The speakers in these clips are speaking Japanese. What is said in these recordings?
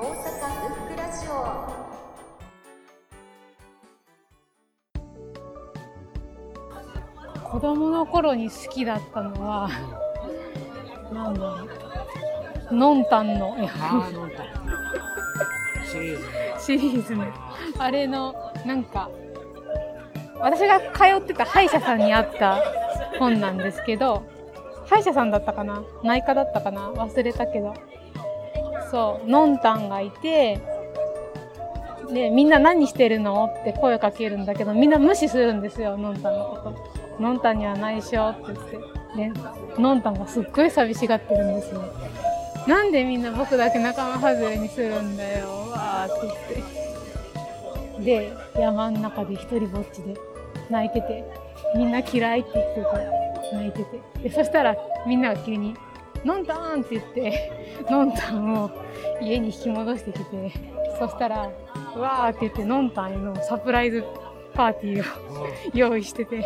大阪ブックラジオ子供の頃に好きだったのは、なんだろう。のんたんの。シリーズね。シリーズね。あれの、なんか、私が通ってた歯医者さんにあった本なんですけど、歯医者さんだったかな？内科だったかな？忘れたけど。そう、のんたんがいて、で、みんな何してるのって声かけるんだけど、みんな無視するんですよ、のんたんのこと。のんたんには内緒って言って。で、のんたんがすっごい寂しがってるんですよ。なんでみんな僕だけ仲間外れにするんだよ、わーって言って。で、山の中で一人ぼっちで泣いてて、みんな嫌いって言ってて、泣いてて。で、そしたらみんなが急に、のんたんって言って、のんたんを家に引き戻してきて、そしたら、うわーって言って、のんたんへのサプライズパーティーを用意してて、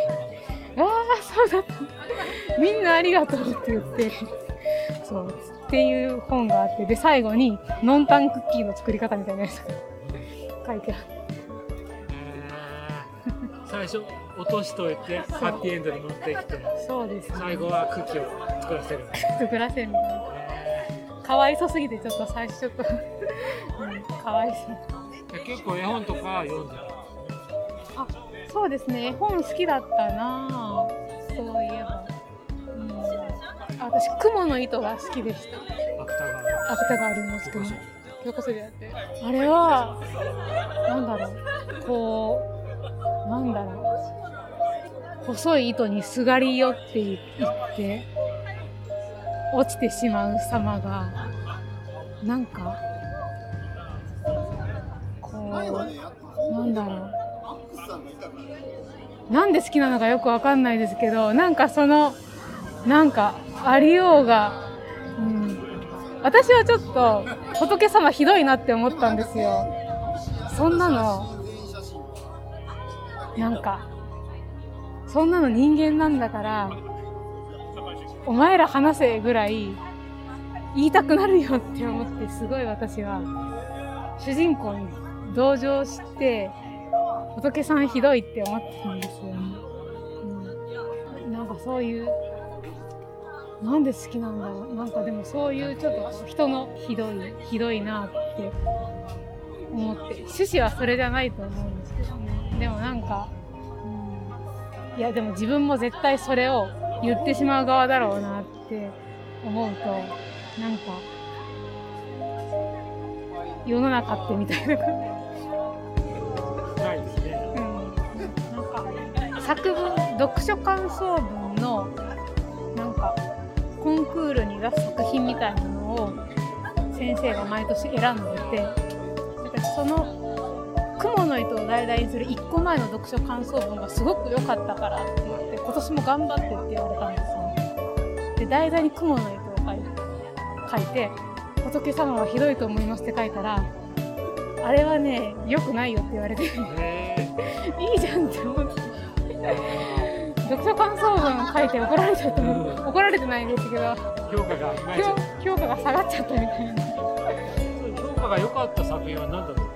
ああ、そうだった。みんなありがとうって言って、そう、っていう本があって、で、最後に、ノンタンクッキーの作り方みたいなやつが書いてある。えー最初、落としといて、ハッピーエンドに持ってきて、そうですね。最後はクッキーを作らせる。作らせる。かわいそすぎて、ちょっと最初と、うん、かわいそう。で結構絵本とか読んでる。あ、そうですね。絵本好きだったなぁそういえば。うん、あ私、雲の糸が好きでした。芥川。芥川龍之介の教科書でやってあれはなんだろうこうなんだろう細い糸にすがり寄っていって落ちてしまう様がなんかこうなんだろうなんで好きなのかよくわかんないですけどなんかそのなんかありようが、うん、私はちょっと仏様ひどいなって思ったんですよ。そんなの、なんか、そんなの人間なんだから、お前ら話せぐらい言いたくなるよって思って、すごい私は、主人公に同情して、仏さんひどいって思ってたんですよね。うん、なんかそういう、なんで好きなんだろう。なんかでもそういうちょっと人のひどいひどいなって思って趣旨はそれじゃないと思うんですけどね。でもなんか、いやでも自分も絶対それを言ってしまう側だろうなって思うとなんか世の中ってみたいな感じないですね。うん、なんか作文読書感想文のなんかコンクールに出す作品みたいなのを先生が毎年選んでてその雲の糸を題材にする1個前の読書感想文がすごく良かったからって言って今年も頑張ってって言われたんですよで題材に雲の糸を書いて仏様はひどいと思いますって書いたらあれはね良くないよって言われて。えいいじゃんって思って。読書感想文書いて怒られちゃった。の怒られてないんですけど。ー、評価が評評価が下がっちゃったみたいな。評価が良かった作品は何だったんですか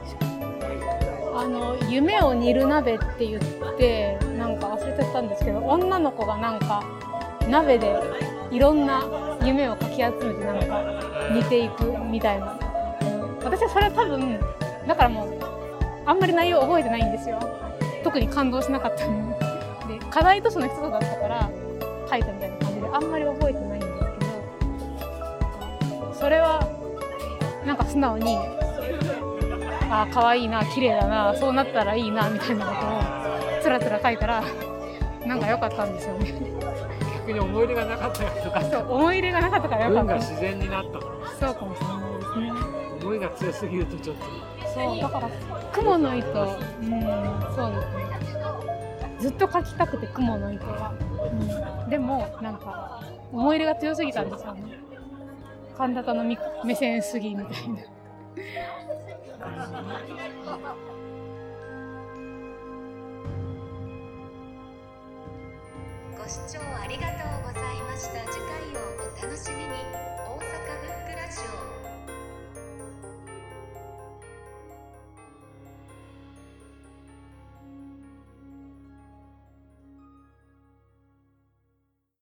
あの夢を煮る鍋って言ってなんか忘れちゃったんですけど女の子がなんか鍋でいろんな夢をかき集めてなんか煮ていくみたいな、私はそれは多分だからもうあんまり内容覚えてないんですよ。特に感動しなかった。ので課題図書の一つだったから書いたみたいな感じであんまり覚えてないんですけどそれはなんか素直にあー可愛いな綺麗だなそうなったらいいなみたいなことをつらつら書いたらなんか良かったんですよね。逆に思い入れがなかったからとか。そう思い入れがなかったから良かった。自然になった。のそうかもしれないですね。思いが強すぎるとちょっと。そうだから雲の糸うんそうですね。ずっと描きたくて雲の糸は、うん、でもなんか思い入れが強すぎたんですよね。神田のみ目線すぎみたいなご視聴ありがとうございました。次回をお楽しみに。大阪ブックラジオ。